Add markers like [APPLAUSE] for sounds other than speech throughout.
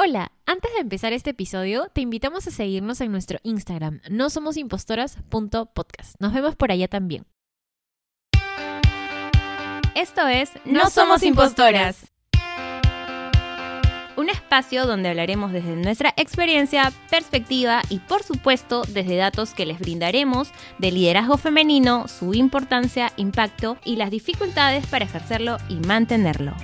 Hola, antes de empezar este episodio, te invitamos a seguirnos en nuestro Instagram, no somos impostoras.podcast. Nos vemos por allá también. Esto es No Somos Impostoras. Un espacio donde hablaremos desde nuestra experiencia, perspectiva y por supuesto desde datos que les brindaremos de liderazgo femenino, su importancia, impacto y las dificultades para ejercerlo y mantenerlo.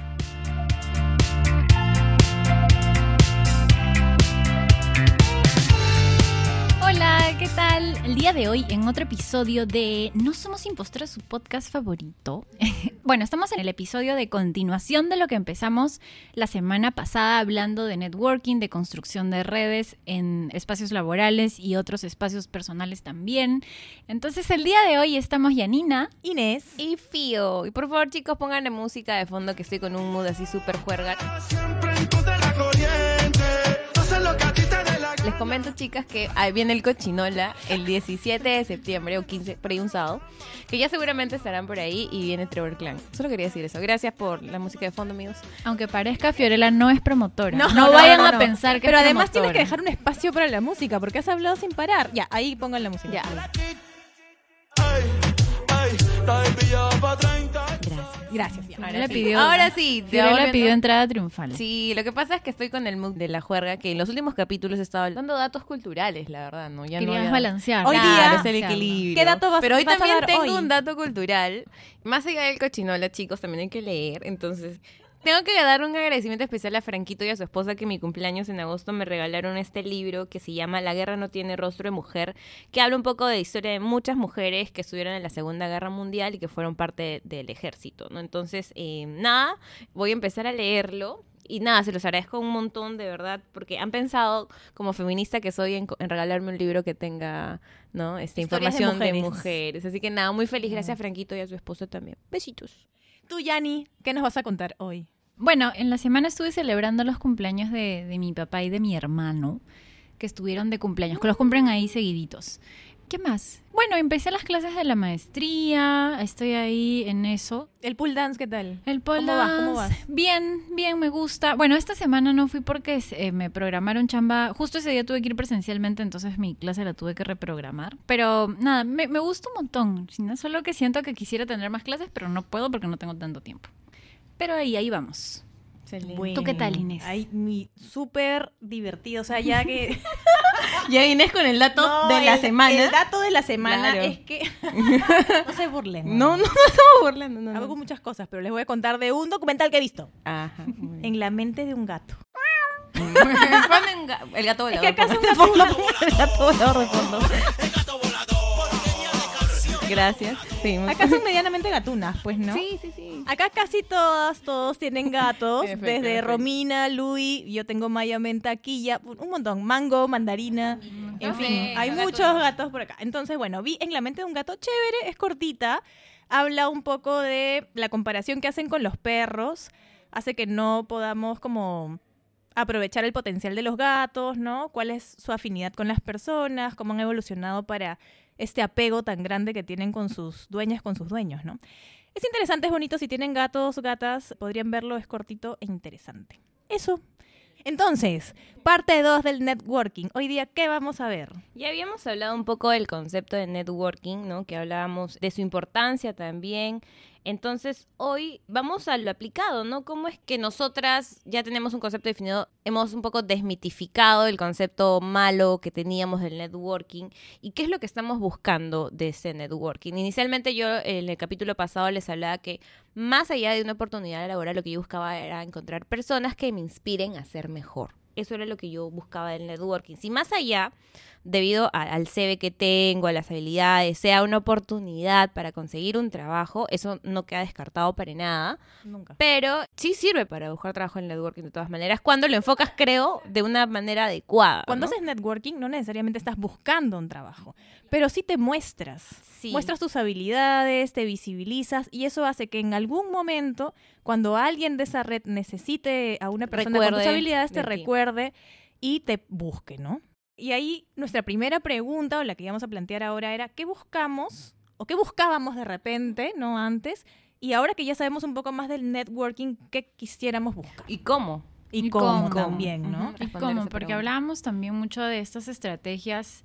Hola, ¿qué tal? El día de hoy en otro episodio de No Somos Impostoras, su podcast favorito. [LAUGHS] bueno, estamos en el episodio de continuación de lo que empezamos la semana pasada hablando de networking, de construcción de redes en espacios laborales y otros espacios personales también. Entonces el día de hoy estamos Yanina, Inés y Fío. Y por favor chicos pongan la música de fondo que estoy con un mood así súper juerga. Les comento, chicas, que ahí viene el Cochinola el 17 de septiembre o 15, por ahí un sábado, que ya seguramente estarán por ahí y viene Trevor Clan. Solo quería decir eso. Gracias por la música de fondo, amigos. Aunque parezca, Fiorella no es promotora. No, vayan a pensar que Pero es además tienes que dejar un espacio para la música, porque has hablado sin parar. Ya, ahí pongan la música. Ya. Gracias. Fiona. Ahora pidió, Ahora sí, te Fiorella volviendo- pidió entrada triunfal. Sí, lo que pasa es que estoy con el mood de la juerga, que en los últimos capítulos he estado dando datos culturales, la verdad, ¿no? Ya no había- balancear. Hoy Claro, día- es el equilibrio. ¿Qué dato vas- Pero hoy vas a también dar tengo hoy? un dato cultural. Más allá del cochinola, chicos, también hay que leer. Entonces, tengo que dar un agradecimiento especial a Franquito y a su esposa que en mi cumpleaños en agosto me regalaron este libro que se llama La guerra no tiene rostro de mujer, que habla un poco de la historia de muchas mujeres que estuvieron en la Segunda Guerra Mundial y que fueron parte del ejército, ¿no? Entonces, eh, nada, voy a empezar a leerlo. Y nada, se los agradezco un montón, de verdad, porque han pensado, como feminista que soy, en, en regalarme un libro que tenga, ¿no? Esta Historias información de mujeres. mujeres. Así que nada, muy feliz. Gracias a Franquito y a su esposo también. Besitos. Tú, Yani, ¿qué nos vas a contar hoy? Bueno, en la semana estuve celebrando los cumpleaños de, de mi papá y de mi hermano, que estuvieron de cumpleaños, que los cumplen ahí seguiditos. ¿Qué más? Bueno, empecé las clases de la maestría, estoy ahí en eso. El pool dance, ¿qué tal? El pole ¿Cómo vas? ¿Cómo vas? Bien, bien, me gusta. Bueno, esta semana no fui porque eh, me programaron chamba. Justo ese día tuve que ir presencialmente, entonces mi clase la tuve que reprogramar. Pero nada, me, me gusta un montón. Sino Solo que siento que quisiera tener más clases, pero no puedo porque no tengo tanto tiempo. Pero ahí, ahí vamos. ¿Tú qué tal, Inés? Ay, mi súper divertido. O sea, ya que. [LAUGHS] Ya Inés con el dato No, de la el- semana. El dato de la semana Claro. es que. [LAUGHS] no se burlen. No, no, no estamos burlando. No, no. Hago muchas cosas, pero les voy a contar de un documental que he visto. Ajá. muy bien. En la mente de un gato. [LAUGHS] El gato Es volador. que son favor. gatos. el gato volador de fondo. Gracias. Sí, Acá son medianamente gatunas, pues, ¿no? Sí, sí, sí. Acá casi todas, todos tienen gatos. [LAUGHS] En desde en. Romina, Luis, yo tengo Maya Mentaquilla, un montón. Mango, mandarina. En Sí, fin, hay gatos. muchos gatos por acá. Entonces, bueno, vi en la mente de un gato chévere, es cortita. Habla un poco de la comparación que hacen con los perros. Hace que no podamos como aprovechar el potencial de los gatos, ¿no? Cuál es su afinidad con las personas, cómo han evolucionado para este apego tan grande que tienen con sus dueñas, con sus dueños, ¿no? Es interesante, es bonito. Si tienen gatos, gatas, podrían verlo, es cortito e interesante. Eso. Entonces, parte 2 del networking. Hoy día, ¿qué vamos a ver? Ya habíamos hablado un poco del concepto de networking, ¿no? Que hablábamos de su importancia también. Entonces, hoy vamos a lo aplicado, ¿no? ¿Cómo es que nosotras ya tenemos un concepto definido, hemos un poco desmitificado el concepto malo que teníamos del networking y qué es lo que estamos buscando de ese networking? Inicialmente yo en el capítulo pasado les hablaba que más allá de una oportunidad laboral, lo que yo buscaba era encontrar personas que me inspiren a ser mejor. Eso era lo que yo buscaba del networking. Si más allá, debido a- al CV que tengo, a las habilidades, sea una oportunidad para conseguir un trabajo, eso no queda descartado para nada. Nunca. Pero sí sirve para buscar trabajo en networking de todas maneras, cuando lo enfocas, creo, de una manera adecuada. Cuando ¿no? haces networking, no necesariamente estás buscando un trabajo, pero sí te muestras. Sí. Muestras tus habilidades, te visibilizas y eso hace que en algún momento, cuando alguien de esa red necesite a una persona con tus Recuerde habilidades, te recuerde y te busque, ¿no? Y ahí nuestra primera pregunta, o la que íbamos a plantear ahora, era ¿qué buscamos? ¿O qué buscábamos de repente, no antes? Y ahora que ya sabemos un poco más del networking, ¿qué quisiéramos buscar? ¿Y cómo? Y, Y cómo, cómo. también, ¿no? ¿Y cómo? Porque hablábamos también mucho de estas estrategias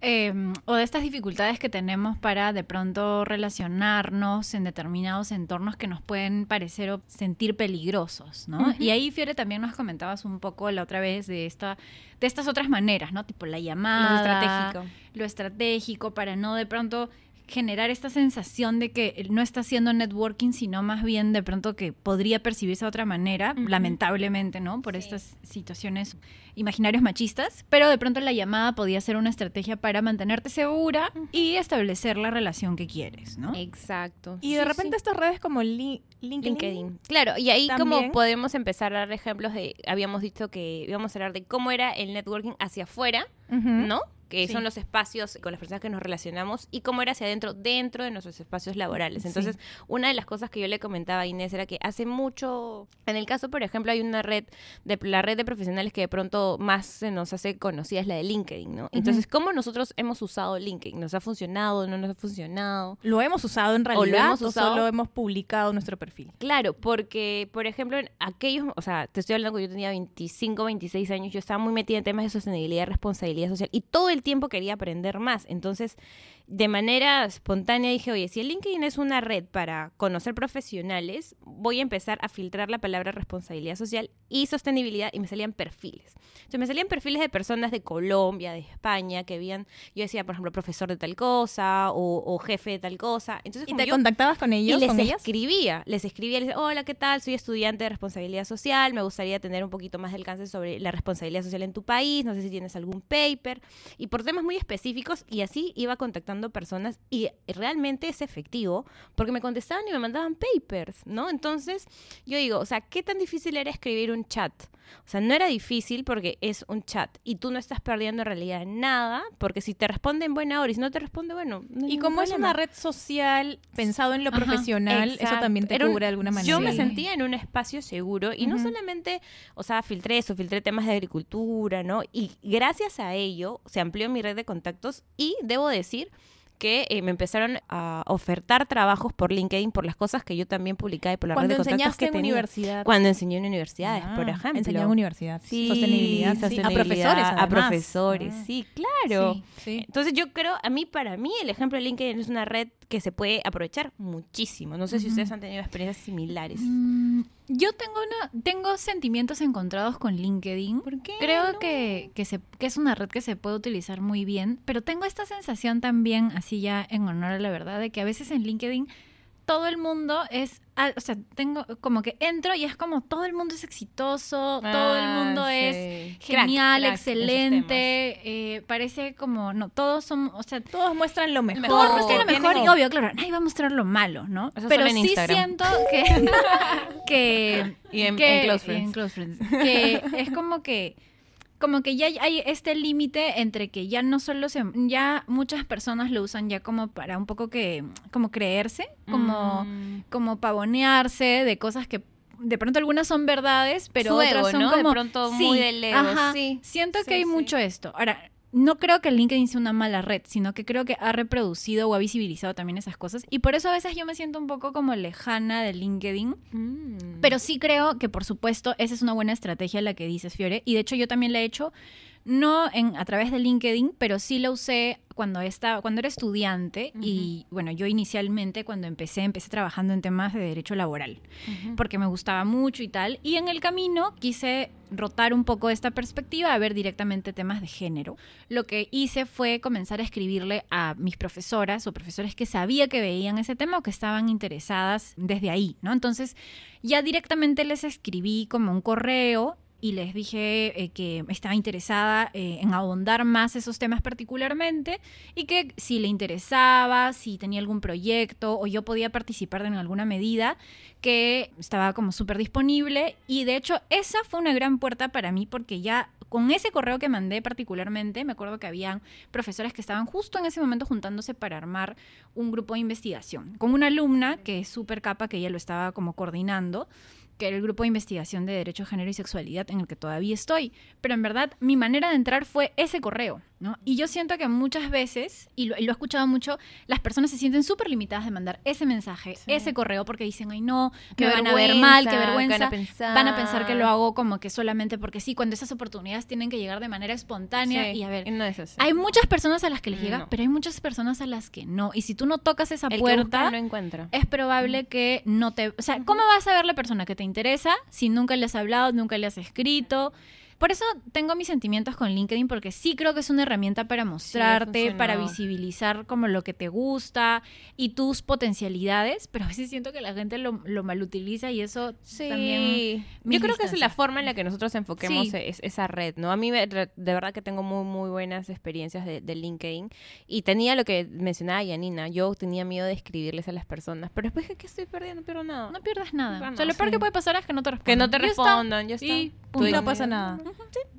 eh, o de estas dificultades que tenemos para de pronto relacionarnos en determinados entornos que nos pueden parecer o sentir peligrosos, ¿no? Y ahí, Fiore, también nos comentabas un poco la otra vez de, esta, de estas otras maneras, ¿no? Tipo la Lo llamada, estratégico. lo estratégico, para no de pronto generar esta sensación de que no está haciendo networking, sino más bien de pronto que podría percibirse de otra manera, lamentablemente, ¿no? Por Sí. estas situaciones imaginarios machistas, pero de pronto la llamada podía ser una estrategia para mantenerte segura y establecer la relación que quieres, ¿no? Exacto. Y de sí. repente estas redes como Li- LinkedIn. LinkedIn. Claro, y ahí como podemos empezar a dar ejemplos de, habíamos dicho que íbamos a hablar de cómo era el networking hacia afuera. ¿no? Que Sí. son los espacios con las personas que nos relacionamos y cómo era hacia adentro, dentro de nuestros espacios laborales. Sí. Entonces, una de las cosas que yo le comentaba a Inés era que hace mucho, en el caso, por ejemplo, hay una red, de la red de profesionales que de pronto más se nos hace conocida es la de LinkedIn, ¿no? Entonces, ¿cómo nosotros hemos usado LinkedIn? ¿Nos ha funcionado? ¿No nos ha funcionado? Lo hemos usado en O lo realidad o, hemos usado. solo hemos publicado nuestro perfil. Claro, porque, por ejemplo, en aquellos, o sea, te estoy hablando que yo tenía 25, 26 años, yo estaba muy metida en temas de sostenibilidad, responsabilidad social y todo el tiempo quería aprender más. Entonces, de manera espontánea dije, oye, si el LinkedIn es una red para conocer profesionales, voy a empezar a filtrar la palabra responsabilidad social y sostenibilidad y me salían perfiles. Entonces, me salían perfiles de personas de Colombia, de España, que habían, yo decía, por ejemplo, profesor de tal cosa o, o jefe de tal cosa. Entonces, ¿Y te yo- contactabas con ellos? y les ellas? escribía, les escribía, les decía, hola, ¿qué tal? Soy estudiante de responsabilidad social, me gustaría tener un poquito más de alcance sobre la responsabilidad social en tu país, no sé si tienes algún paper, y por temas muy específicos, y así iba contactando personas, y realmente es efectivo, porque me contestaban y me mandaban papers, ¿no? Entonces, yo digo, o sea, ¿qué tan difícil era escribir un chat? O sea, no era difícil porque es un chat, y tú no estás perdiendo en realidad nada, porque si te responde en buena hora y si no te responde, bueno, no hay Y como es problema. una red social pensado en lo Ajá, profesional, eso Exacto. también te un- cubre de alguna manera. Yo me sentía en un espacio seguro y no Ujú. solamente, o sea, filtré eso, filtré temas de agricultura, ¿no? Y gracias a ello se amplió mi red de contactos y debo decir que eh, me empezaron a ofertar trabajos por LinkedIn por las cosas que yo también publicaba y por la Cuando red de contactos que en tenía. universidad. Cuando enseñé en universidades, Ah, por ejemplo. Enseñaba en universidad. Sí, sostenibilidad. sí. A sostenibilidad, profesores, A además. profesores, Ah. sí, claro. Sí. Sí. Entonces yo creo, a mí, para mí, el ejemplo de LinkedIn es una red que se puede aprovechar muchísimo. No sé si ustedes han tenido experiencias similares. Mm, yo tengo una, tengo sentimientos encontrados con LinkedIn. ¿Por qué? Creo No. que, que, se, que es una red que se puede utilizar muy bien, pero tengo esta sensación también, así ya en honor a la verdad, de que a veces en LinkedIn todo el mundo es, o sea, tengo como que entro y es como todo el mundo es exitoso, todo el Ah, mundo es genial, Crack, crack excelente, eh, parece como, no, todos son, o sea, Todos muestran lo mejor. todos muestran lo mejor y obvio, claro, nadie va a mostrar lo malo, ¿no? Eso Pero sí Instagram. siento que, [LAUGHS] que Y en- que- en Close Friends. en Close Friends. Que es como que como que ya hay este límite entre que ya no solo se ya muchas personas lo usan ya como para un poco que como creerse, como Mm. como pavonearse de cosas que de pronto algunas son verdades, pero otras son ¿no? De como pronto Sí, muy ajá. sí. Siento Sí, que hay sí. mucho esto. Ahora, no creo que LinkedIn sea una mala red, sino que creo que ha reproducido o ha visibilizado también esas cosas. Y por eso a veces yo me siento un poco como lejana de LinkedIn. Mm. Pero sí creo que, por supuesto, esa es una buena estrategia la que dices, Fiore. Y de hecho, yo también la he hecho, no en, a través de LinkedIn, pero sí la usé cuando, estaba, cuando era estudiante. Y bueno, yo inicialmente, cuando empecé, empecé trabajando en temas de derecho laboral porque me gustaba mucho y tal. Y en el camino quise rotar un poco esta perspectiva a ver directamente temas de género. Lo que hice fue comenzar a escribirle a mis profesoras o profesores que sabía que veían ese tema o que estaban interesadas desde ahí, ¿no? Entonces ya directamente les escribí como un correo y les dije eh, que estaba interesada eh, en ahondar más esos temas particularmente y que si le interesaba, si tenía algún proyecto o yo podía participar en alguna medida, que estaba como súper disponible. Y de hecho esa fue una gran puerta para mí porque ya con ese correo que mandé particularmente, me acuerdo que habían profesores que estaban justo en ese momento juntándose para armar un grupo de investigación con una alumna que es súper capa, que ella lo estaba como coordinando que era el grupo de investigación de derecho, género y sexualidad en el que todavía estoy. Pero en verdad, mi manera de entrar fue ese correo. ¿no? Y yo siento que muchas veces, y lo, y lo he escuchado mucho, las personas se sienten súper limitadas de mandar ese mensaje, Sí. ese correo, porque dicen, ay no, Qué me van a ver mal, qué vergüenza, vergüenza. ¿qué van a pensar? Van a pensar que lo hago como que solamente porque sí, cuando esas oportunidades tienen que llegar de manera espontánea. Sí, Y a ver, no es así. hay muchas personas a las que les llega, No. pero hay muchas personas a las que no. Y si tú no tocas esa El que puerta, busca no encuentra. es probable que no te... O sea, ¿cómo vas a ver la persona que te interesa si nunca le has hablado, nunca le has escrito? Por eso tengo mis sentimientos con LinkedIn, porque sí creo que es una herramienta para mostrarte, para visibilizar como lo que te gusta y tus potencialidades, pero a veces siento que la gente lo, lo malutiliza y eso Sí, también... yo creo que es la forma en la que nosotros enfoquemos Sí. es- esa red, ¿no? A mí de verdad que tengo muy, muy buenas experiencias de, de LinkedIn y tenía lo que mencionaba Yanina, yo tenía miedo de escribirles a las personas, pero después ¿qué estoy perdiendo? No pierdo nada. No pierdas nada. Bueno, o sea, lo peor que puede pasar es que no te respondan. que no te Ya está. respondan, ya está. Y Tú punto. No pasa nada.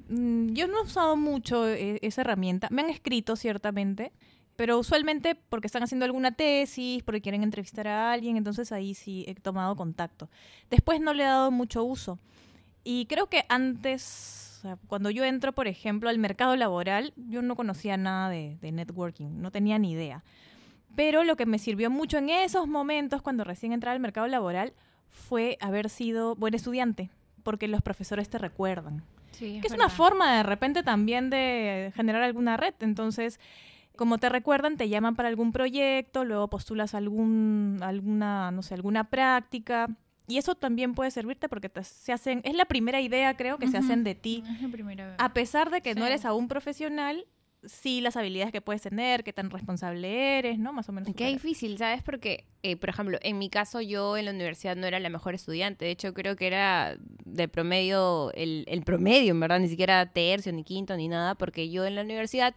Mm, Yo no he usado mucho eh, esa herramienta. Me han escrito ciertamente, pero usualmente porque están haciendo alguna tesis, porque quieren entrevistar a alguien, entonces ahí sí he tomado contacto. Después no le he dado mucho uso. Y creo que antes, cuando yo entro, por ejemplo, al mercado laboral, yo no conocía nada de, de networking, no tenía ni idea. Pero lo que me sirvió mucho en esos momentos, cuando recién entraba al mercado laboral, fue haber sido buen estudiante, porque los profesores te recuerdan Sí, que es verdad. una forma de repente también de generar alguna red. Entonces, como te recuerdan, te llaman para algún proyecto, luego postulas algún, alguna, no sé, alguna práctica. Y eso también puede servirte porque te- se hacen, es la primera idea creo que se hacen de ti. Es la primera vez. A pesar de que no eres aún profesional, sí las habilidades que puedes tener, qué tan responsable eres, ¿no? Más o menos. Qué difícil, ¿sabes? Porque, eh, por ejemplo, en mi caso yo en la universidad no era la mejor estudiante. De hecho, creo que era de promedio, el, el promedio, en verdad, ni siquiera tercio, ni quinto, ni nada, porque yo en la universidad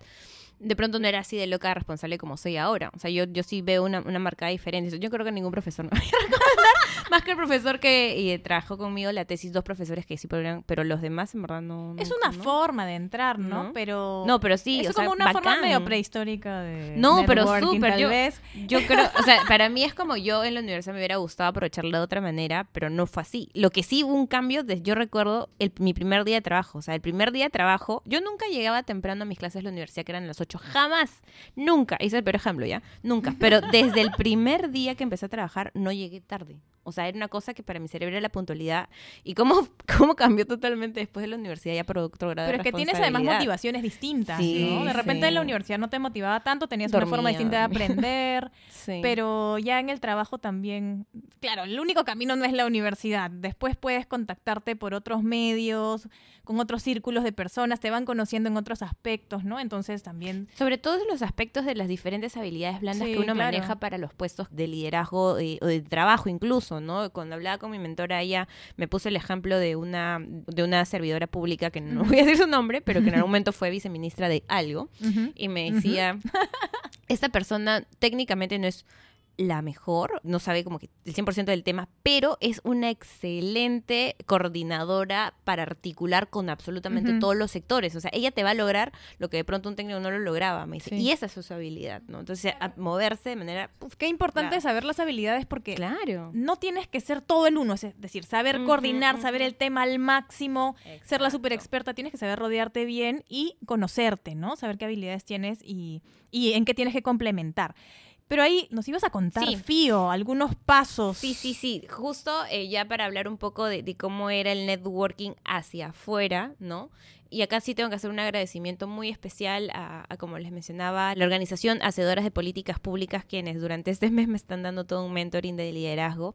de pronto no era así de loca responsable como soy ahora. O sea, yo, yo sí veo una, una marcada diferencia. Yo creo que ningún profesor me va a [LAUGHS] recomendar, más que el profesor que eh, trabajó conmigo la tesis, dos profesores que sí podrían, pero los demás en verdad no. Es una no. forma de entrar, ¿no? ¿No? Pero... No, pero sí, es o sea, como una forma medio prehistórica de No, pero súper, yo- vez. Yo creo, o sea, [LAUGHS] para mí es como yo en la universidad me hubiera gustado aprovecharla de otra manera, pero no fue así. Lo que sí hubo un cambio, de- yo recuerdo el, mi primer día de trabajo, o sea, el primer día de trabajo, yo nunca llegaba temprano a mis clases de la universidad, que eran las 8, jamás, nunca, hice el peor ejemplo, ¿ya? Nunca, pero desde el primer día que empecé a trabajar no llegué tarde. O sea, era una cosa que para mi cerebro era la puntualidad. ¿Y cómo, [LAUGHS] cómo cambió totalmente después de la universidad ya por otro grado de Pero es que tienes además motivaciones distintas, Sí, ¿no? De repente sí. en la universidad no te motivaba tanto, tenías una forma Dormía, distinta de dormía. [LAUGHS] aprender, Sí. pero ya en el trabajo también, claro, el único camino no es la universidad. Después puedes contactarte por otros medios, con otros círculos de personas, te van conociendo en otros aspectos, ¿no? Entonces también Sobre todo los aspectos de las diferentes habilidades blandas que uno claro. maneja para los puestos de liderazgo eh, o de trabajo incluso, ¿no? Cuando hablaba con mi mentora, ella me puso el ejemplo de una, de una servidora pública, que no voy a decir su nombre, pero que en algún [LAUGHS] momento fue viceministra de algo, y me decía, esta persona técnicamente no es la mejor, no sabe como que el 100% del tema, pero es una excelente coordinadora para articular con absolutamente todos los sectores. O sea, ella te va a lograr lo que de pronto un técnico no lo lograba, me dice. Sí. Y esa es su habilidad, ¿no? Entonces, a moverse de manera... uf, qué importante Claro. saber las habilidades porque claro. no tienes que ser todo el uno, es decir, saber coordinar, saber el tema al máximo, ser la super experta, tienes que saber rodearte bien y conocerte, ¿no? Saber qué habilidades tienes y, y en qué tienes que complementar. Pero ahí nos ibas a contar, Sí. Fío, algunos pasos. Sí, sí, sí. Justo eh, ya para hablar un poco de, de cómo era el networking hacia afuera, ¿no? Y acá sí tengo que hacer un agradecimiento muy especial a, a, como les mencionaba, la organización Hacedoras de Políticas Públicas, quienes durante este mes me están dando todo un mentoring de liderazgo.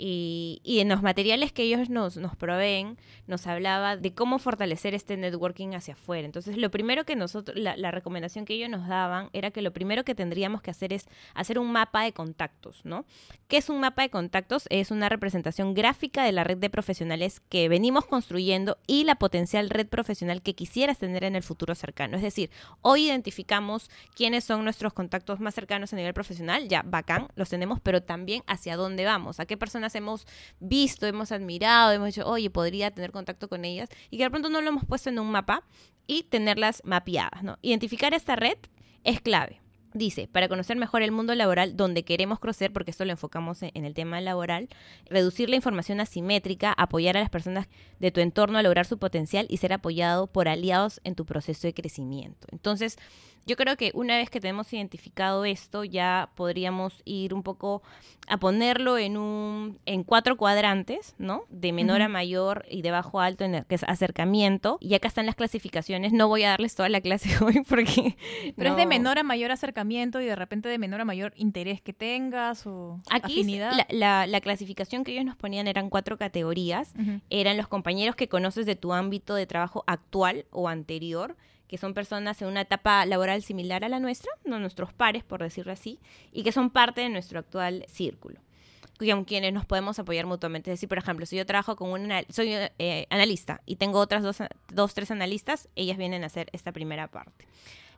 Y, en los materiales que ellos nos, nos proveen, nos hablaba de cómo fortalecer este networking hacia afuera. Entonces, lo primero que nosotros, la, la recomendación que ellos nos daban era que lo primero que tendríamos que hacer es hacer un mapa de contactos, ¿no? ¿Qué es un mapa de contactos? Es una representación gráfica de la red de profesionales que venimos construyendo y la potencial red profesional que quisieras tener en el futuro cercano. Es decir, hoy identificamos quiénes son nuestros contactos más cercanos a nivel profesional, ya bacán, los tenemos, pero también hacia dónde vamos, a qué personas hemos visto, hemos admirado, hemos dicho, oye, podría tener contacto con ellas, y que de pronto no lo hemos puesto en un mapa y tenerlas mapeadas, ¿no? Identificar esta red es clave. Dice, para conocer mejor el mundo laboral donde queremos crecer, porque esto lo enfocamos en, en el tema laboral, reducir la información asimétrica, apoyar a las personas de tu entorno a lograr su potencial y ser apoyado por aliados en tu proceso de crecimiento. Entonces, yo creo que una vez que tenemos identificado esto, ya podríamos ir un poco a ponerlo en un en cuatro cuadrantes, ¿no? De menor a mayor y de bajo a alto, en el que es acercamiento. Y acá están las clasificaciones. No voy a darles toda la clase [LAUGHS] hoy porque Pero es de no- menor a mayor acercamiento y de repente de menor a mayor interés que tengas o Aquí afinidad. la, la- la clasificación que ellos nos ponían eran cuatro categorías. Eran los compañeros que conoces de tu ámbito de trabajo actual o anterior, que son personas en una etapa laboral similar a la nuestra, no nuestros pares, por decirlo así, y que son parte de nuestro actual círculo. Con quienes nos podemos apoyar mutuamente. Es decir, por ejemplo, si yo trabajo con un anal- soy eh, analista y tengo otras dos, dos, tres analistas, ellas vienen a hacer esta primera parte.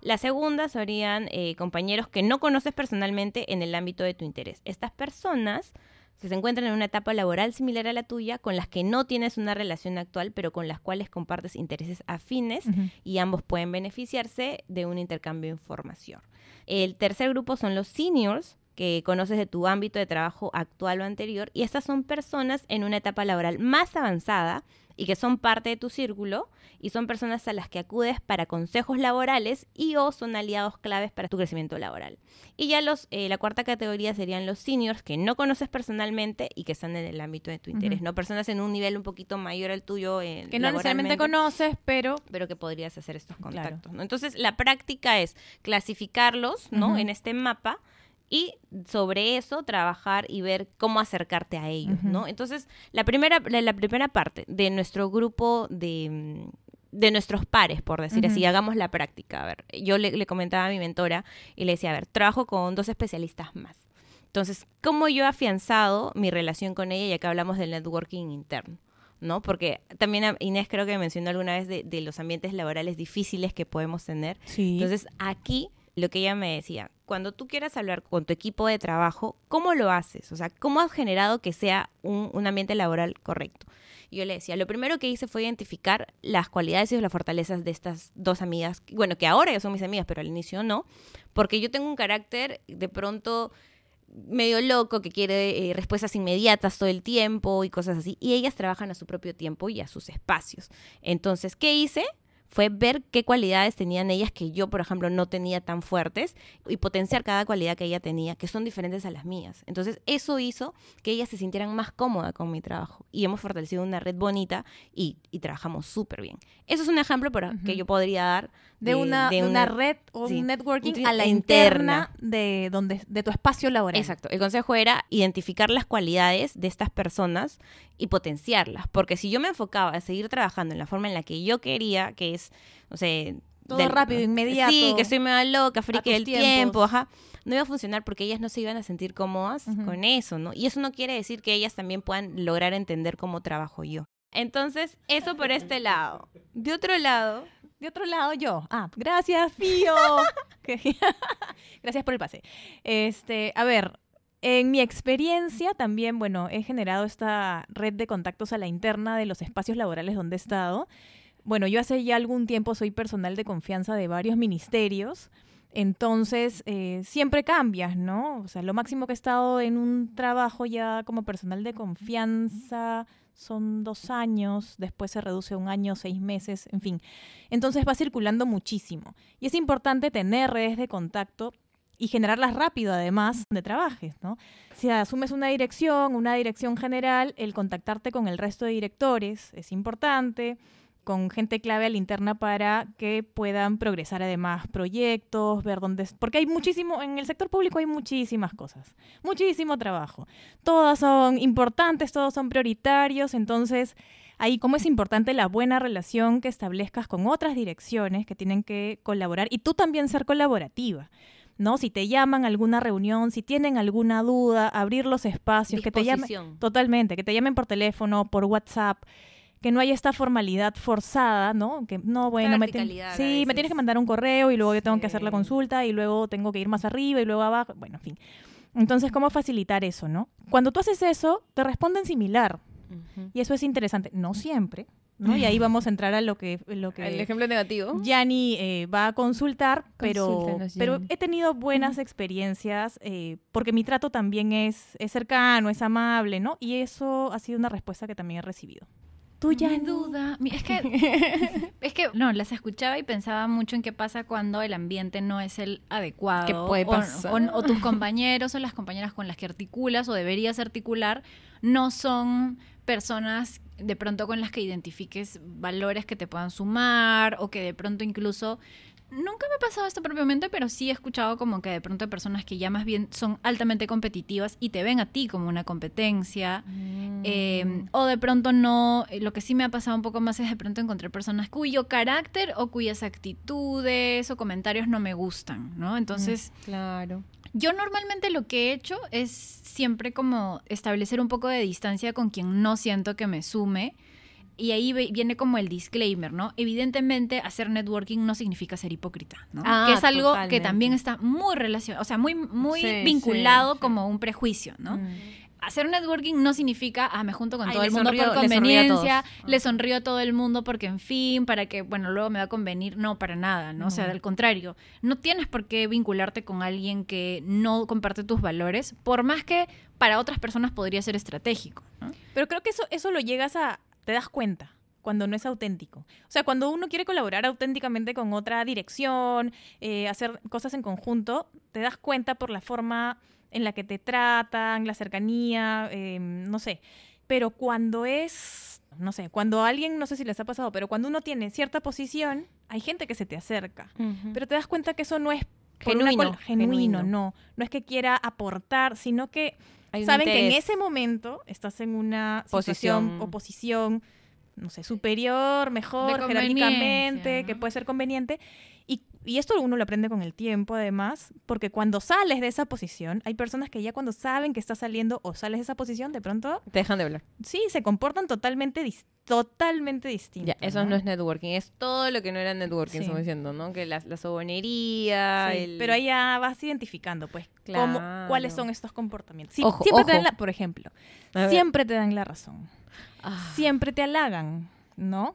La segunda serían eh, compañeros que no conoces personalmente en el ámbito de tu interés. Estas personas si se encuentran en una etapa laboral similar a la tuya, con las que no tienes una relación actual, pero con las cuales compartes intereses afines y ambos pueden beneficiarse de un intercambio de información. El tercer grupo son los seniors, que conoces de tu ámbito de trabajo actual o anterior, y estas son personas en una etapa laboral más avanzada y que son parte de tu círculo y son personas a las que acudes para consejos laborales y o son aliados claves para tu crecimiento laboral. Y ya los, eh, la cuarta categoría serían los seniors que no conoces personalmente y que están en el ámbito de tu interés. ¿no? Personas en un nivel un poquito mayor al tuyo. eh, Que no necesariamente conoces, pero pero que podrías hacer estos Claro. contactos. ¿no? Entonces, la práctica es clasificarlos ¿no? En este mapa y sobre eso trabajar y ver cómo acercarte a ellos, Ujú. ¿no? Entonces, la primera, la, la primera parte de nuestro grupo de, mm, de nuestros pares, por decir así, Ujú. hagamos la práctica. A ver, yo le, le comentaba a mi mentora y le decía, a ver, trabajo con dos especialistas más. Entonces, ¿cómo yo he afianzado mi relación con ella? Y acá hablamos del networking interno. ¿no? Porque también a- Inés creo que mencionó alguna vez de, de los ambientes laborales difíciles que podemos tener. sí. Entonces, aquí lo que ella me decía, cuando tú quieras hablar con tu equipo de trabajo, ¿cómo lo haces? O sea, ¿cómo has generado que sea un, ambiente laboral correcto? Y yo le decía, lo primero que hice fue identificar las cualidades y las fortalezas de estas dos amigas, bueno, que ahora ya son mis amigas, pero al inicio no, porque yo tengo un carácter de pronto medio loco que quiere eh, respuestas inmediatas todo el tiempo y cosas así. Y ellas trabajan a su propio tiempo y a sus espacios. Entonces, ¿qué hice? Fue ver qué cualidades tenían ellas que yo, por ejemplo, no tenía tan fuertes y potenciar cada cualidad que ella tenía, que son diferentes a las mías. Entonces, eso hizo que ellas se sintieran más cómodas con mi trabajo y hemos fortalecido una red bonita y, y trabajamos súper bien. Eso es un ejemplo por- que yo podría dar de, una, de una red o sí, un networking a la interna. interna de donde de tu espacio laboral. Exacto. El consejo era identificar las cualidades de estas personas y potenciarlas. Porque si yo me enfocaba a seguir trabajando en la forma en la que yo quería, que es, no sé... Todo rápido, inmediato, Sí, que soy medio loca, tus del tiempos. tiempo, ajá. No iba a funcionar porque ellas no se iban a sentir cómodas Ujú. con eso, ¿no? Y eso no quiere decir que ellas también puedan lograr entender cómo trabajo yo. Entonces, eso por este [LAUGHS] lado. De otro lado, De otro lado, yo. Ah, gracias, Fío. [LAUGHS] [LAUGHS] Gracias por el pase. Este, a ver, en mi experiencia también, bueno, he generado esta red de contactos a la interna de los espacios laborales donde he estado. Bueno, yo hace ya algún tiempo soy personal de confianza de varios ministerios. Entonces, eh, siempre cambias, ¿no? O sea, lo máximo que he estado en un trabajo ya como personal de confianza son dos años, después se reduce a un año, seis meses, en fin. Entonces va circulando muchísimo. Y es importante tener redes de contacto y generarlas rápido, además, donde trabajes, ¿no? Si asumes una dirección, una dirección general, el contactarte con el resto de directores es importante, con gente clave a la interna para que puedan progresar además proyectos, ver dónde... es- Porque hay muchísimo, en el sector público hay muchísimas cosas, muchísimo trabajo. Todas son importantes, todos son prioritarios, entonces ahí cómo es importante la buena relación que establezcas con otras direcciones que tienen que colaborar y tú también ser colaborativa. ¿No? Si te llaman a alguna reunión, si tienen alguna duda, abrir los espacios, que te llamen totalmente, que te llamen por teléfono, por WhatsApp, que no haya esta formalidad forzada, ¿no? Que no, bueno, me, a sí, me tienes que mandar un correo y luego yo tengo que hacer la consulta y luego tengo que ir más arriba y luego abajo, bueno, en fin. Entonces, ¿cómo facilitar eso, no? Cuando tú haces eso, te responden similar y eso es interesante. No siempre, ¿no? Y ahí [LAUGHS] vamos a entrar a lo que, lo que El ejemplo negativo. Yanni eh, va a consultar, pero, pero he tenido buenas experiencias eh, porque mi trato también es, es cercano, es amable, ¿no? Y eso ha sido una respuesta que también he recibido. Tú, Mi Yanni. duda. mi- Es que, [LAUGHS] es que, no, las escuchaba y pensaba mucho en qué pasa cuando el ambiente no es el adecuado. ¿Qué puede o- pasar? O, o tus compañeros o las compañeras con las que articulas o deberías articular no son personas de pronto con las que identifiques valores que te puedan sumar o que de pronto incluso Nunca me ha pasado esto propiamente, pero sí he escuchado como que de pronto hay personas que ya más bien son altamente competitivas y te ven a ti como una competencia. Eh, o de pronto no, eh, lo que sí me ha pasado un poco más es de pronto encontrar personas cuyo carácter o cuyas actitudes o comentarios no me gustan, ¿no? Entonces, Claro. yo normalmente lo que he hecho es siempre como establecer un poco de distancia con quien no siento que me sume. Y ahí viene como el disclaimer, ¿no? Evidentemente, hacer networking no significa ser hipócrita, ¿no? Ah, que es algo que también está muy relacionado, o sea, muy, muy Sí, vinculado sí, sí. como un prejuicio, ¿no? Mm. Hacer networking no significa, ah, me junto con Ay, todo el mundo sonrío- por conveniencia, Ah. le sonrío a todo el mundo porque, en fin, para que, bueno, luego me va a convenir. No, para nada, ¿no? O sea, al contrario, no tienes por qué vincularte con alguien que no comparte tus valores, por más que para otras personas podría ser estratégico, ¿no? Pero creo que eso, eso lo llegas a, te das cuenta cuando no es auténtico. O sea, cuando uno quiere colaborar auténticamente con otra dirección, eh, hacer cosas en conjunto, te das cuenta por la forma en la que te tratan, la cercanía, eh, no sé. Pero cuando es, no sé, cuando alguien, no sé si les ha pasado, pero cuando uno tiene cierta posición, hay gente que se te acerca. Pero te das cuenta que eso no es genuino, genuino. no. No es que quiera aportar, sino que Hay saben que en ese momento estás en una Posición. situación o posición, no sé, superior, mejor, jerárquicamente, que puede ser conveniente. Y, esto uno lo aprende con el tiempo, además, porque cuando sales de esa posición, hay personas que ya cuando saben que estás saliendo o sales de esa posición, de pronto, Te dejan de hablar. sí, se comportan totalmente, dis- totalmente distintos. Ya, eso no es networking, es todo lo que no era networking, Sí. estamos diciendo, ¿no? Que la, la sobonería, Sí, el... Pero ahí ya vas identificando, pues, cómo- Claro. cuáles son estos comportamientos. Ojo, siempre te dan la, por ejemplo, siempre te dan la razón. Ah, Siempre te halagan, ¿no?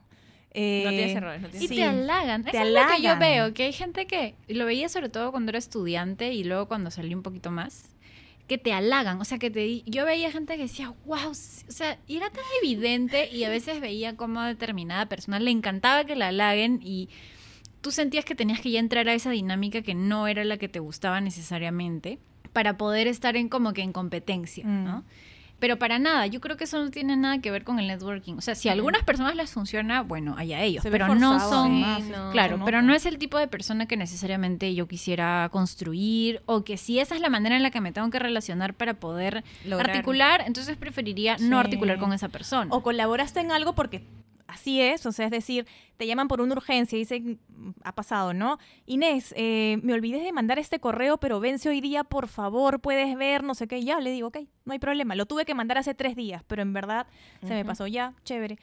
Eh, No tienes errores, no tienes Y sí. te halagan. te Eso es lo que yo veo, que hay gente que, lo veía sobre todo cuando era estudiante y luego cuando salí un poquito más, que te halagan. O sea, que te yo veía gente que decía, wow, o sea, y era tan evidente y a veces veía como a determinada persona le encantaba que la halaguen y tú sentías que tenías que ya entrar a esa dinámica que no era la que te gustaba necesariamente para poder estar en como que en competencia, ¿no? Pero para nada, yo creo que eso no tiene nada que ver con el networking. O sea, si a algunas personas les funciona, bueno, allá ellos, Se pero no son... además, no. Claro, pero no es el tipo de persona que necesariamente yo quisiera construir o que si esa es la manera en la que me tengo que relacionar para poder Lograr. articular, entonces preferiría no articular con esa persona. O colaboraste en algo porque así es, o sea, es decir, te llaman por una urgencia y dicen, ha pasado, ¿no? Inés, eh, me olvidé de mandar este correo, pero vence hoy día, por favor, puedes ver, no sé qué. Ya, le digo, ok, no hay problema. Lo tuve que mandar hace tres días, pero en verdad se me pasó ya, chévere.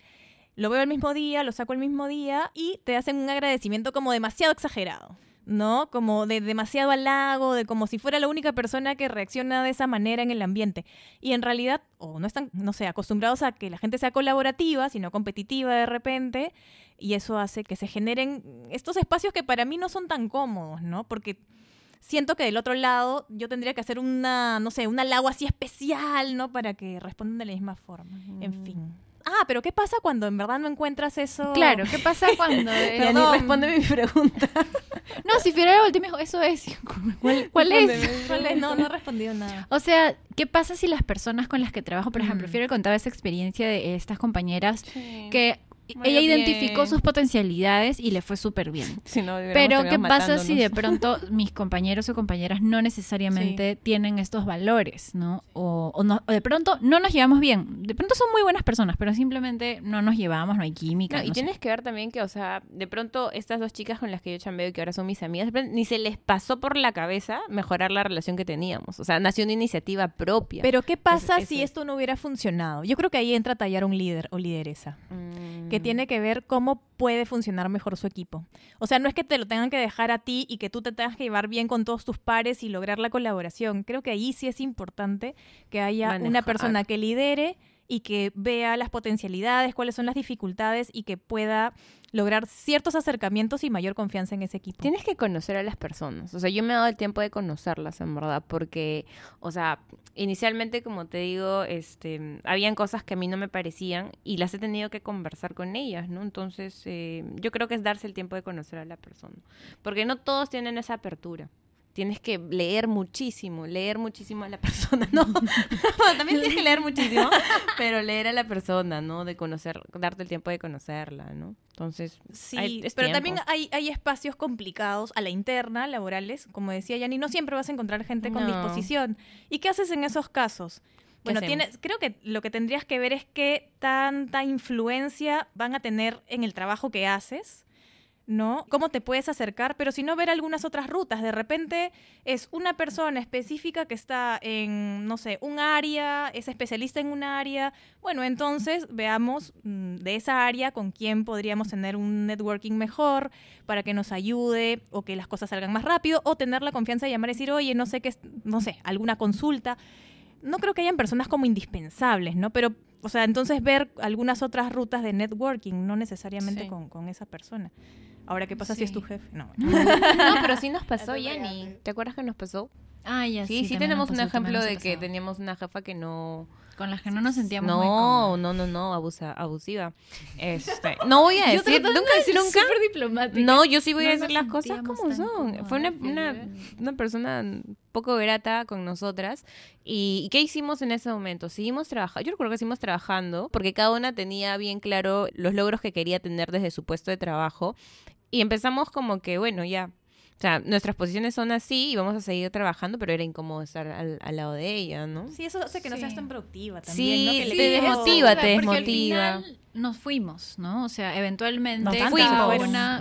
Lo veo el mismo día, lo saco el mismo día y te hacen un agradecimiento como demasiado exagerado. ¿No? Como de demasiado halago, de como si fuera la única persona que reacciona de esa manera en el ambiente. Y en realidad, o no están, no sé, acostumbrados a que la gente sea colaborativa, sino competitiva de repente, y eso hace que se generen estos espacios que para mí no son tan cómodos, ¿no? Porque siento que del otro lado yo tendría que hacer una, no sé, un halago así especial, ¿no? Para que respondan de la misma forma. En fin. Ah, pero ¿qué pasa cuando en verdad no encuentras eso? Claro, ¿qué pasa [LAUGHS] cuando... Ni Perdón. responde mi pregunta. [LAUGHS] No, si Fiorella volteó y me dijo, eso es. [LAUGHS] ¿Cuál, cuál es? ¿Cuál es? No, no he respondido nada. O sea, ¿qué pasa si las personas con las que trabajo, por ejemplo, Mm. Fiore contaba esa experiencia de estas compañeras que Ella identificó sus potencialidades y le fue súper bien. [LAUGHS] Si no, Pero, ¿qué pasa si de [LAUGHS] pronto mis compañeros o compañeras no necesariamente tienen estos valores, ¿no? O, o no- o de pronto no nos llevamos bien. De pronto son muy buenas personas, pero simplemente no nos llevamos, no hay química. No, y sé. tienes que ver también que, o sea, de pronto estas dos chicas con las que yo chambeo y que ahora son mis amigas, ni se les pasó por la cabeza mejorar la relación que teníamos. O sea, nació una iniciativa propia. Pero ¿qué pasa Entonces, si esto no hubiera funcionado? Yo creo que ahí entra a tallar un líder o lideresa. Mm. que tiene que ver cómo puede funcionar mejor su equipo. O sea, no es que te lo tengan que dejar a ti y que tú te tengas que llevar bien con todos tus pares y lograr la colaboración. Creo que ahí sí es importante que haya una persona que lidere y que vea las potencialidades, cuáles son las dificultades y que pueda lograr ciertos acercamientos y mayor confianza en ese equipo. Tienes que conocer a las personas. O sea, yo me he dado el tiempo de conocerlas, en verdad, porque, o sea, inicialmente, como te digo, este, habían cosas que a mí no me parecían y las he tenido que conversar con ellas, ¿no? Entonces, eh, yo creo que es darse el tiempo de conocer a la persona, porque no todos tienen esa apertura tienes que leer muchísimo, leer muchísimo a la [LAUGHS] persona, ¿no? bueno, también tienes que leer muchísimo, pero leer a la persona, ¿no? De conocer, darte el tiempo de conocerla, ¿no? Entonces, sí, pero también hay, hay espacios complicados a la interna, laborales, como decía Yani, no siempre vas a encontrar gente con disposición. ¿Y qué haces en esos casos? Bueno, tienes, creo que lo que tendrías que ver es qué tanta influencia van a tener en el trabajo que haces ¿no? ¿Cómo te puedes acercar? Pero si no, ver algunas otras rutas. De repente es una persona específica que está en, no sé, un área, es especialista en un área. Bueno, entonces veamos mm, de esa área con quién podríamos tener un networking mejor para que nos ayude o que las cosas salgan más rápido o tener la confianza de llamar y decir, oye, no sé qué, no sé, alguna consulta. No creo que hayan personas como indispensables, ¿no? Pero o sea, entonces ver algunas otras rutas de networking, no necesariamente con, con, esa persona. Ahora, ¿qué pasa si es tu jefe? No. [LAUGHS] no, pero sí nos pasó, [LAUGHS] Jenny. ¿Te acuerdas que nos pasó? Ah, ya sí. Sí, sí tenemos un ejemplo de que teníamos una jefa que no... Con las que no nos sentíamos no, muy No, no, no, abusa, abusiva. Este, no voy a [LAUGHS] decir, nunca decir nunca. diplomática. No, yo sí voy a decir las cosas como son. Fue una, una, una, persona poco grata con nosotras. ¿Y, qué hicimos en ese momento? Seguimos trabajando. Yo recuerdo que seguimos trabajando porque cada una tenía bien claro los logros que quería tener desde su puesto de trabajo. Y empezamos como que, bueno, ya, o sea, nuestras posiciones son así y vamos a seguir trabajando, pero era incómodo estar al, lado de ella, ¿no? Sí, eso hace que no seas tan productiva también. Sí, ¿no? que te desmotiva, te desmotiva nos fuimos, ¿no? O sea, eventualmente nos fuimos, una,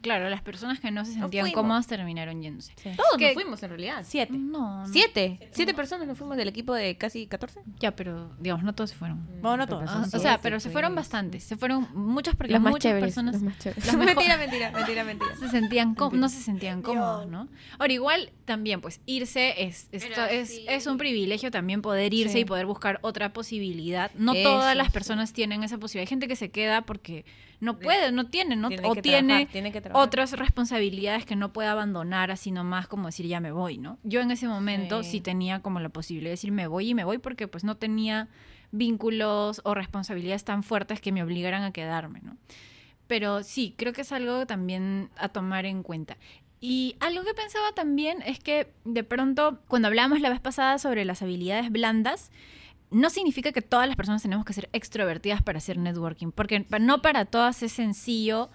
claro, las personas que no se sentían cómodas terminaron yéndose. Todos nos fuimos en realidad. Siete. No, Siete. Siete personas nos fuimos del equipo de casi 14. Ya, pero digamos, no todos se fueron. Bueno, no todos. o sea, pero se fueron bastantes. Se fueron muchas porque muchas personas. [LAUGHS] mentira, mentira, mentira, mentira. [LAUGHS] Se sentían no se sentían cómodos, ¿no? Ahora, igual también, pues irse es, esto es, es un privilegio también poder irse y poder buscar otra posibilidad. No todas las personas tienen esa hay gente que se queda porque no puede, no tiene, no, o tiene, otras responsabilidades que no puede abandonar así nomás como decir ya me voy, ¿no? Yo en ese momento sí. tenía como la posibilidad de decir me voy y me voy porque pues no tenía vínculos o responsabilidades tan fuertes que me obligaran a quedarme, ¿no? Pero sí, creo que es algo también a tomar en cuenta. Y algo que pensaba también es que de pronto, cuando hablábamos la vez pasada sobre las habilidades blandas, no significa que todas las personas tenemos que ser extrovertidas para hacer networking, porque no para todas es sencillo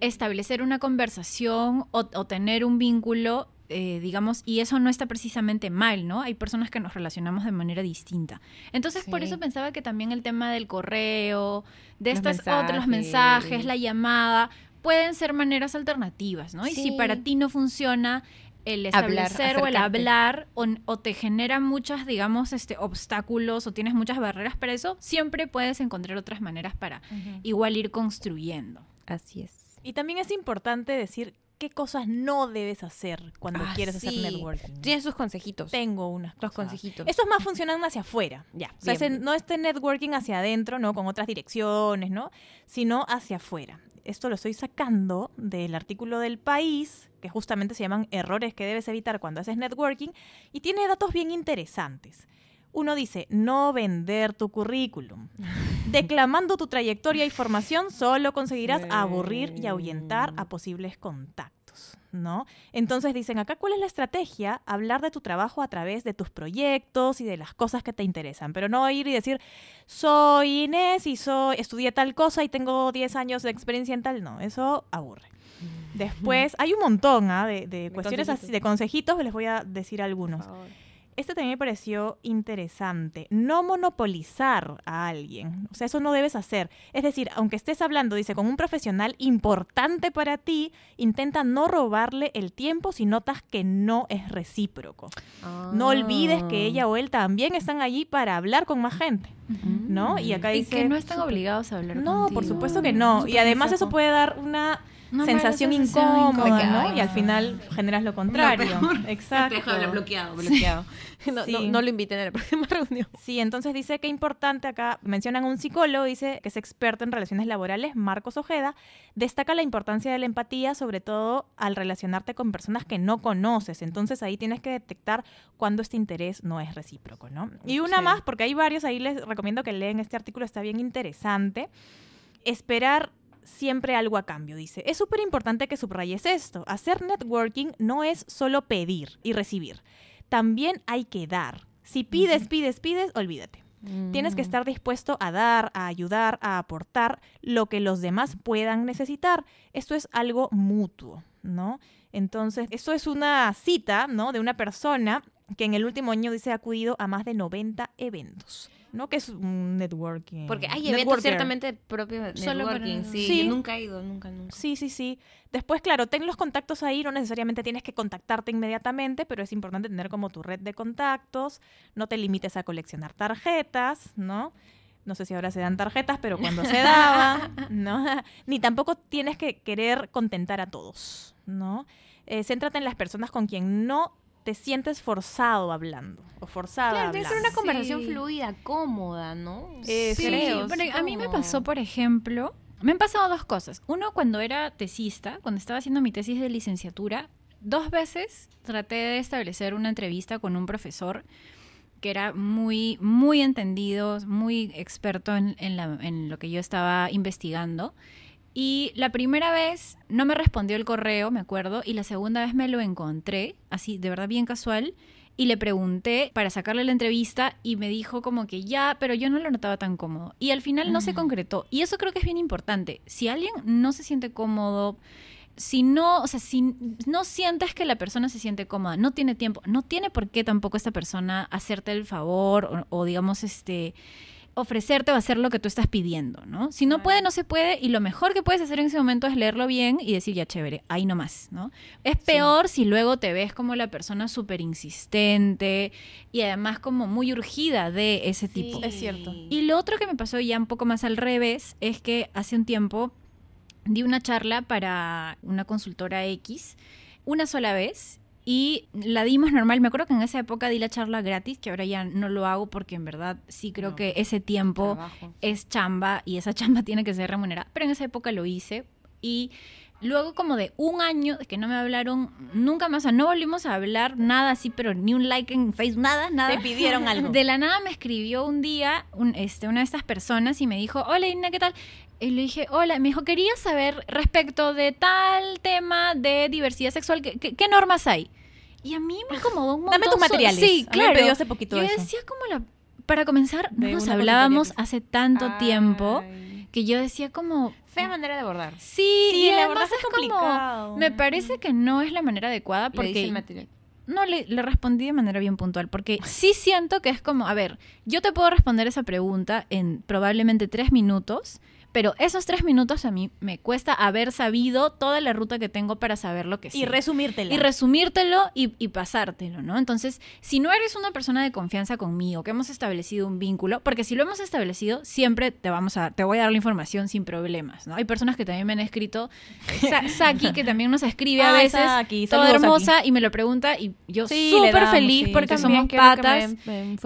establecer una conversación o, tener un vínculo, eh, digamos, y eso no está precisamente mal, ¿no? Hay personas que nos relacionamos de manera distinta. Entonces, por eso pensaba que también el tema del correo, de estas otros mensajes, la llamada, pueden ser maneras alternativas, ¿no? Y si para ti no funciona el establecer o el hablar o, te genera muchas, digamos, este, obstáculos o tienes muchas barreras para eso, siempre puedes encontrar otras maneras para igual ir construyendo. Así es. Y también es importante decir qué cosas no debes hacer cuando ah, quieres hacer networking. Tienes sus consejitos. Tengo unos consejitos. Estos más funcionan hacia afuera. Ya. O sea, no este networking hacia adentro, ¿no? Con otras direcciones, ¿no? Sino hacia afuera esto lo estoy sacando del artículo del país, que justamente se llaman errores que debes evitar cuando haces networking, y tiene datos bien interesantes. Uno dice, no vender tu currículum. [LAUGHS] Declamando tu trayectoria y formación, solo conseguirás aburrir y ahuyentar a posibles contactos. ¿No? Entonces dicen acá, ¿cuál es la estrategia? Hablar de tu trabajo a través de tus proyectos y de las cosas que te interesan, pero no ir y decir, soy Inés y soy, estudié tal cosa y tengo 10 años de experiencia en tal, no, eso aburre. Después, hay un montón ¿ah? de, cuestiones así, de consejitos, les voy a decir algunos. Este también me pareció interesante. No monopolizar a alguien. O sea, eso no debes hacer. Es decir, aunque estés hablando, dice, con un profesional importante para ti, intenta no robarle el tiempo si notas que no es recíproco. No olvides que ella o él también están allí para hablar con más gente. ¿No? Y acá dice. que no están obligados a hablar No, por supuesto que no. Y además eso puede dar una No sensación da sensación incómoda, incómoda. ¿no? Y al final generas lo contrario. [LAUGHS] Exacto. bloqueado, bloqueado. [LAUGHS] No, Sí. no, no lo inviten a la [LAUGHS] próxima reunión. Sí, entonces dice que importante acá, mencionan a un psicólogo, dice que es experto en relaciones laborales, Marcos Ojeda, destaca la importancia de la empatía, sobre todo al relacionarte con personas que no conoces. Entonces ahí tienes que detectar cuando este interés no es recíproco, ¿no? Y una Sí. más, porque hay varios, ahí les recomiendo que leen este artículo, está bien interesante. Esperar siempre algo a cambio, dice. Es súper importante que subrayes esto. Hacer networking no es solo pedir y recibir. También hay que dar. Si pides, pides, pides, olvídate. Tienes Mm. que estar dispuesto a dar, a ayudar, a aportar lo que los demás puedan necesitar. Esto es algo mutuo, ¿no? Entonces, esto es una cita, ¿no? De una persona que en el último año dice ha acudido a más de 90 eventos, ¿no? Que es un networking. Porque hay eventos networker. ciertamente propios de Solo para- networking. Sí, Sí. yo nunca he ido, nunca, nunca. Sí, sí, sí. Después, claro, ten los contactos ahí, no necesariamente tienes que contactarte inmediatamente, pero es importante tener como tu red de contactos, no te limites a coleccionar tarjetas, ¿no? No sé si ahora se dan tarjetas, pero cuando se daban, [LAUGHS] ¿no? Ni tampoco tienes que querer contentar a todos, ¿no? Eh, céntrate en las personas con quien no te sientes forzado hablando o forzada Claro, debe ser una conversación Sí. fluida, cómoda, ¿no? Eh, Sí, Creo, pero es a mí me pasó, por ejemplo, me han pasado dos cosas. Uno, cuando era tesista, cuando estaba haciendo mi tesis de licenciatura, dos veces traté de establecer una entrevista con un profesor que era muy, muy entendido, muy experto en, en la- en lo que yo estaba investigando. Y la primera vez no me respondió el correo, me acuerdo, y la segunda vez me lo encontré, así de verdad bien casual, y le pregunté para sacarle la entrevista y me dijo como que ya, pero yo no lo notaba tan cómodo. Y al final no se concretó. Y eso creo que es bien importante. Si alguien no se siente cómodo, si no, o sea, si no sientes que la persona se siente cómoda, no tiene tiempo, no tiene por qué tampoco esta persona hacerte el favor o, o, digamos, este ofrecerte o hacer lo que tú estás pidiendo, ¿no? Si no puede, no se puede, y lo mejor que puedes hacer en ese momento es leerlo bien y decir, ya chévere, ahí nomás, ¿no? Es peor si luego te ves como la persona súper insistente y además como muy urgida de ese tipo. Es cierto. Y lo otro que me pasó ya un poco más al revés es que hace un tiempo di una charla para una consultora X una sola vez y la dimos normal. Me acuerdo que en esa época di la charla gratis, que ahora ya no lo hago porque en verdad sí creo No. que ese tiempo Trabajo. es chamba y esa chamba [LAUGHS] tiene que ser remunerada. Pero en esa época lo hice y luego como de un año de que no me hablaron nunca más, o sea, no volvimos a hablar nada así, pero ni un like en Facebook, nada, nada. Te pidieron [LAUGHS] algo. De la nada me escribió un día un- este, una de estas personas y me dijo, hola Ina, ¿qué tal? Y le dije, hola, me dijo, quería saber respecto de tal tema de diversidad sexual, ¿qué, qué- qué normas hay? Y a mí me incomodó un montón. Dame tus materiales. Sí, me claro. pidió hace poquito Yo eso. decía como la... Para comenzar, no nos hablábamos hace tanto tiempo que yo decía como... Fea manera de abordar. Sí, Sí, y la además verdad es es como... complicado. Me parece que no es la manera adecuada Le porque material. no, le, le respondí de manera bien puntual, porque sí siento que es como, a ver, yo te puedo responder esa pregunta en probablemente tres minutos, pero esos tres minutos a mí me cuesta haber sabido toda la ruta que tengo para saber lo que sé. Y resumírtela. Y resumírtelo y, y pasártelo, ¿no? Entonces, si no eres una persona de confianza conmigo, que hemos establecido un vínculo, porque si lo hemos establecido, siempre te vamos a, te voy a dar la información sin problemas, ¿no? Hay personas que también me han escrito, Sa- [LAUGHS] Saki, que también nos escribe a veces, Saki, toda hermosa, y me lo pregunta, y yo Sí, súper feliz sí. porque somos me patas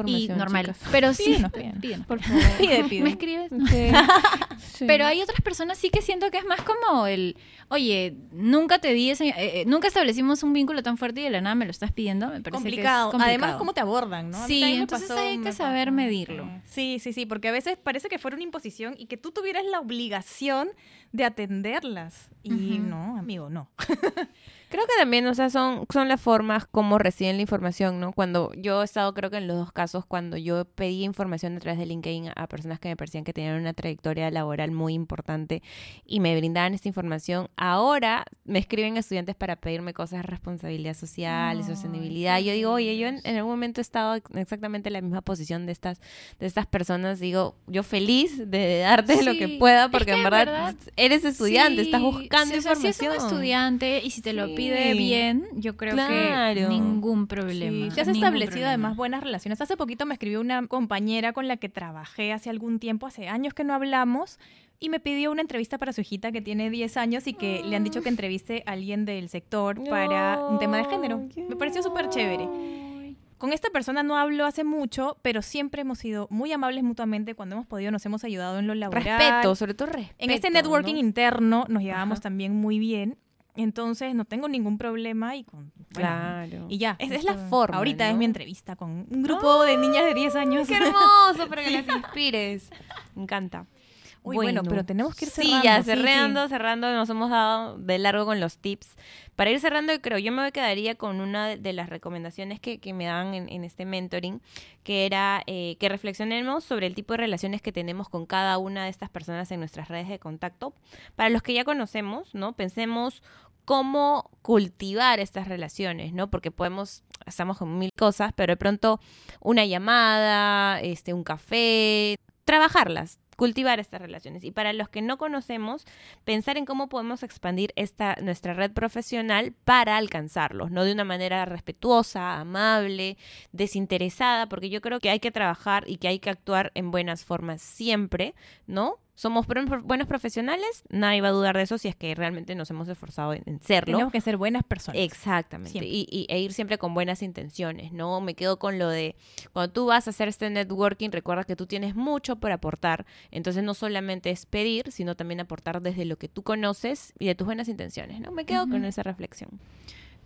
y normal. chicas. Pero sí, Pídenos, pídenos. pídenos. Por favor. [LAUGHS] Pide, pide. ¿Me escribes? Sí. [LAUGHS] Sí. Pero hay otras personas sí que siento que es más como el, oye, nunca te di ese, eh, eh, nunca establecimos un vínculo tan fuerte y de la nada me lo estás pidiendo, me parece complicado. que es complicado. Además, cómo te abordan, ¿no? Sí, entonces pasó, hay que saber pasó. medirlo. Sí, sí, sí, porque a veces parece que fuera una imposición y que tú tuvieras la obligación de atenderlas. Y no, amigo, no. [LAUGHS] Creo que también, o sea, son, son las formas como reciben la información, ¿no? Cuando yo he estado, creo que en los dos casos, cuando yo pedí información a través de LinkedIn a personas que me parecían que tenían una trayectoria laboral muy importante y me brindaban esta información, ahora me escriben estudiantes para pedirme cosas de responsabilidad social y Ay, sostenibilidad. Yo digo, oye, yo en, en algún momento he estado en exactamente en la misma posición de estas, de estas personas. Digo, yo feliz de darte lo que Sí, pueda, es porque que en verdad, verdad, eres estudiante, estás Sí, buscando sí, o sea, si información. es un estudiante y si te lo Sí. Pide bien, yo creo Claro. que ningún problema. Sí, se has establecido problema. además buenas relaciones. Hace poquito me escribió una compañera con la que trabajé hace algún tiempo, hace años que no hablamos, y me pidió una entrevista para su hijita que tiene 10 años y que le han dicho que entreviste a alguien del sector para un tema de género. Me pareció súper chévere. Con esta persona no hablo hace mucho, pero siempre hemos sido muy amables mutuamente. Cuando hemos podido nos hemos ayudado en lo laboral. Respeto, sobre todo respeto. En este networking ¿no? interno nos llevábamos Ajá. también muy bien. Entonces no tengo ningún problema y con... bueno, Claro. Y ya. Esa es la forma, Ahorita es mi entrevista con un grupo de niñas de 10 años. ¡Qué hermoso! [LAUGHS] Para que las inspires. Me encanta. Uy, bueno, pero tenemos que ir Sí, cerrando, ya sí, cerrando, sí. cerrando. Nos hemos dado de largo con los tips. Para ir cerrando, creo, yo me quedaría con una de las recomendaciones que, que me dan en, en este mentoring, que era eh, que reflexionemos sobre el tipo de relaciones que tenemos con cada una de estas personas en nuestras redes de contacto. Para los que ya conocemos, ¿no? Pensemos cómo cultivar estas relaciones, ¿no? Porque podemos, estamos con mil cosas, pero de pronto una llamada, este, un café, trabajarlas, cultivar estas relaciones. Y para los que no conocemos, pensar en cómo podemos expandir esta, nuestra red profesional para alcanzarlos, ¿no? De una manera respetuosa, amable, desinteresada, porque yo creo que hay que trabajar y que hay que actuar en buenas formas siempre, ¿no? Somos buenos profesionales, nadie va a dudar de eso si es que realmente nos hemos esforzado en, serlo. Tenemos que ser buenas personas. Exactamente. Y, y- e ir siempre con buenas intenciones, ¿no? Me quedo con lo de cuando tú vas a hacer este networking, recuerda que tú tienes mucho por aportar. Entonces no solamente es pedir, sino también aportar desde lo que tú conoces y de tus buenas intenciones, ¿no? Me quedo con esa reflexión.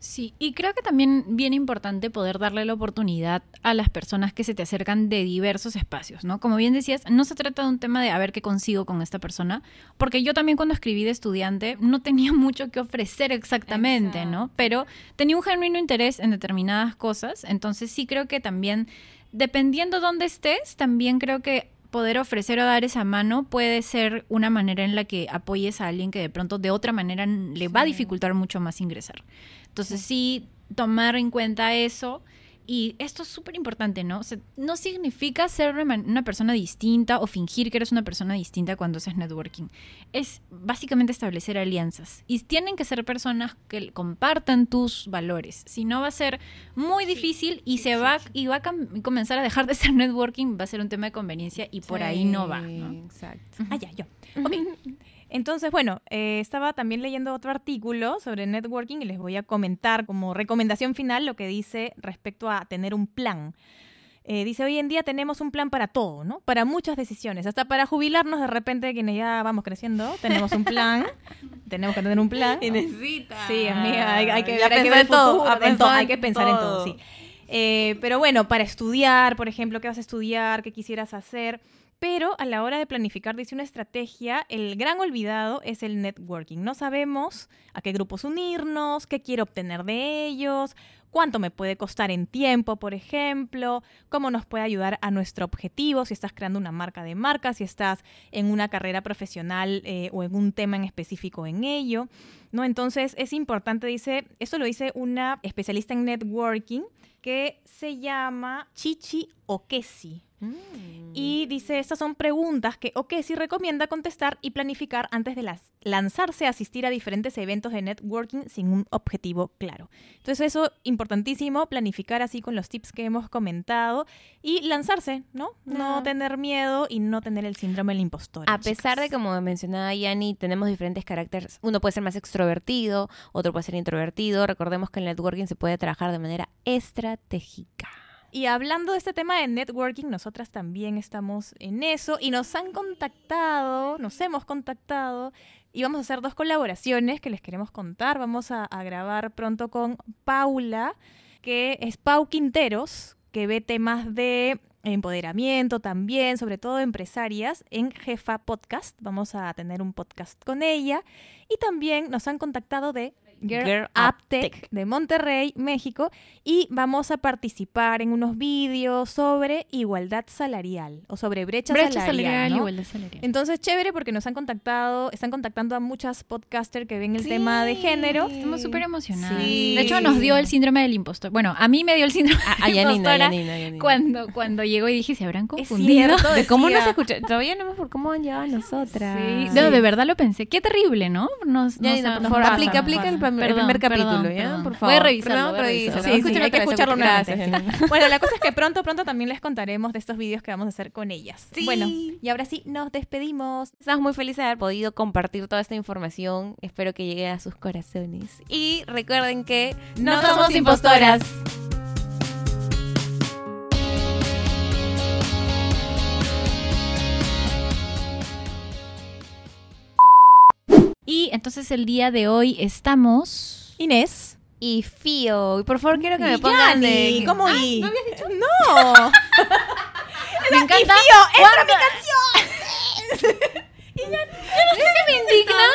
Sí, y creo que también bien importante poder darle la oportunidad a las personas que se te acercan de diversos espacios, ¿no? Como bien decías, no se trata de un tema de a ver qué consigo con esta persona, porque yo también cuando escribí de estudiante no [LAUGHS] tenía mucho que ofrecer exactamente, ¿no? Pero tenía un genuino interés en determinadas cosas, entonces sí creo que también, dependiendo dónde estés, también creo que poder ofrecer o dar esa mano puede ser una manera en la que apoyes a alguien que de pronto de otra manera le va a dificultar mucho más ingresar. Entonces sí, tomar en cuenta eso. Y esto es súper importante, ¿no? O sea, no significa ser una, persona distinta o fingir que eres una persona distinta cuando haces networking. Es básicamente establecer alianzas. Y tienen que ser personas que compartan tus valores. Si no va a ser muy difícil y se va y va a comenzar a dejar de ser [LAUGHS] networking, va a ser un tema de conveniencia y por ahí no va, ¿no? Exacto. Ah, ya, yo. Ok. [LAUGHS] Entonces, bueno, eh, estaba también leyendo otro artículo sobre networking y les voy a comentar como recomendación final lo que dice respecto a tener un plan. Eh, dice, hoy en día tenemos un plan para todo, ¿no? Para muchas decisiones, hasta para jubilarnos de repente, quienes ya vamos creciendo, tenemos un plan, [LAUGHS] tenemos que tener un plan. necesita. Sí, amiga, hay, hay que ver, hay que ver en todo, futuro, en pensó todo, hay que pensar en todo, todo. sí. Eh, pero bueno, para estudiar, por ejemplo, qué vas a estudiar, qué quisieras hacer. Pero a la hora de planificar, dice una estrategia, el gran olvidado es el networking. No sabemos a qué grupos unirnos, qué quiero obtener de ellos, cuánto me puede costar en tiempo, por ejemplo, cómo nos puede ayudar a nuestro objetivo, si estás creando una marca de marca, si estás en una carrera profesional eh, o en un tema en específico en ello. ¿no? Entonces es importante, dice, esto lo dice una especialista en networking que se llama Chichi Okesi. Mm. Y dice, estas son preguntas que Okesi recomienda contestar y planificar antes de las- lanzarse a asistir a diferentes eventos de networking sin un objetivo claro. Entonces eso, importantísimo, planificar así con los tips que hemos comentado y lanzarse, ¿no? No tener miedo y no tener el síndrome del impostor. A pesar de, como mencionaba Yani, tenemos diferentes caracteres. Uno puede ser más extrovertido, otro puede ser introvertido. Recordemos que el networking se puede trabajar de manera estratégica. Y hablando de este tema de networking, nosotras también estamos en eso y nos han contactado, nos hemos contactado y vamos a hacer dos colaboraciones que les queremos contar. Vamos a, grabar pronto con Paula, que es Pau Quinteros, que ve temas de empoderamiento también, sobre todo empresarias, en Jefa Podcast. Vamos a tener un podcast con ella. Y también nos han contactado de Girl, Girl Up Tech Tech. de Monterrey, México, y vamos a participar en unos vídeos sobre igualdad salarial o sobre brecha, Brecha salarial. salarial, ¿no? igualdad salarial. Entonces, chévere porque nos han contactado, están contactando a muchas podcasters que ven el tema de género. Estamos súper emocionadas. Sí. De hecho, nos dio el síndrome del impostor. Bueno, a mí me dio el síndrome [LAUGHS] A, a Yanina, impostora Yanina, Yanina. cuando, cuando llegó y dije, ¿se habrán Es confundido? cierto, [LAUGHS] De cómo nos escucha. Todavía no vemos por cómo han llegado a nosotras. Sí, no, de verdad lo pensé. Qué terrible, ¿no? Nos, Yanina, nos- por favor, aplica, aplica el fam- el perdón, primer capítulo, perdón, ¿ya? perdón. Por Voy a favor. revisarlo, Primero voy a revisarlo. Sí, sí, hay que escucharlo [LAUGHS] gracias. Bueno, la cosa es que pronto, pronto también les contaremos de estos vídeos que vamos a hacer con ellas. Sí. Bueno, y ahora sí, nos despedimos. Estamos muy felices de haber podido compartir toda esta información. Espero que llegue a sus corazones. Y recuerden que No somos impostoras. Y entonces el día de hoy estamos... Inés. Y Fío. Y por favor quiero que me Y pongan de... ¿Cómo Ah, y? ¿no habías dicho? No. [LAUGHS] Me encanta. Tío, entra mi canción. [LAUGHS] me indigna?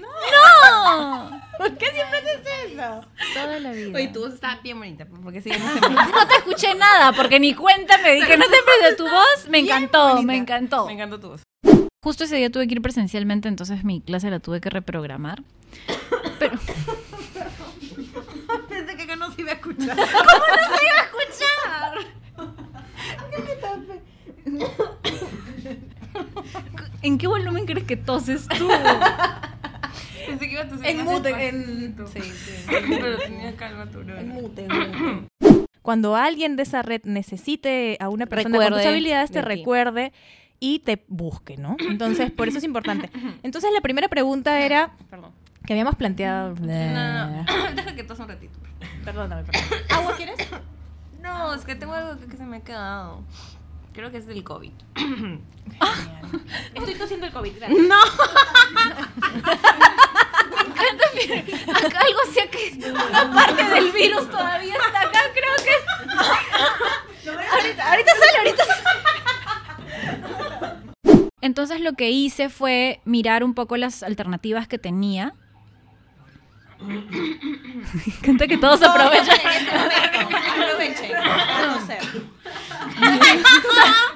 No. ¿Por qué siempre haces eso? Toda la vida. Oye, tu voz está bien bonita. Porque sí, [LAUGHS] No te escuché nada porque ni cuenta me di que no te de tu voz. Me encantó, me encantó. Me encantó tu voz. Justo ese día tuve que ir presencialmente, entonces mi clase la tuve que reprogramar. [COUGHS] Pero [LAUGHS] Pensé que no se iba a escuchar. [LAUGHS] [LAUGHS] ¿en qué volumen crees que toses tú? Pensé que iba a toser En mute, en- Sí, sí. Pero tenía calma tu [COUGHS] mute, Cuando alguien de esa red necesite a una persona con tus Recuerde habilidades, te de ti. Y te busque, ¿no? [COUGHS] Entonces, por eso es importante. [COUGHS] Entonces, la primera pregunta era Perdón. que habíamos planteado. No, no, no. [COUGHS] Deja que tose un ratito. Perdóname, perdóname. ¿Agua quieres? No, es que tengo algo que, que se me ha quedado. Creo que es del COVID. Estoy tosiendo el COVID. gracias. No. [LAUGHS] Acá algo sea que aparte del virus todavía está acá, creo que [LAUGHS] ahorita, ahorita sale, ahorita sale. Entonces lo que hice fue mirar un poco las alternativas que tenía. [COUGHS] Canta que todos aprovechan. Este aprovechen, [COUGHS] aprovechen. [COUGHS]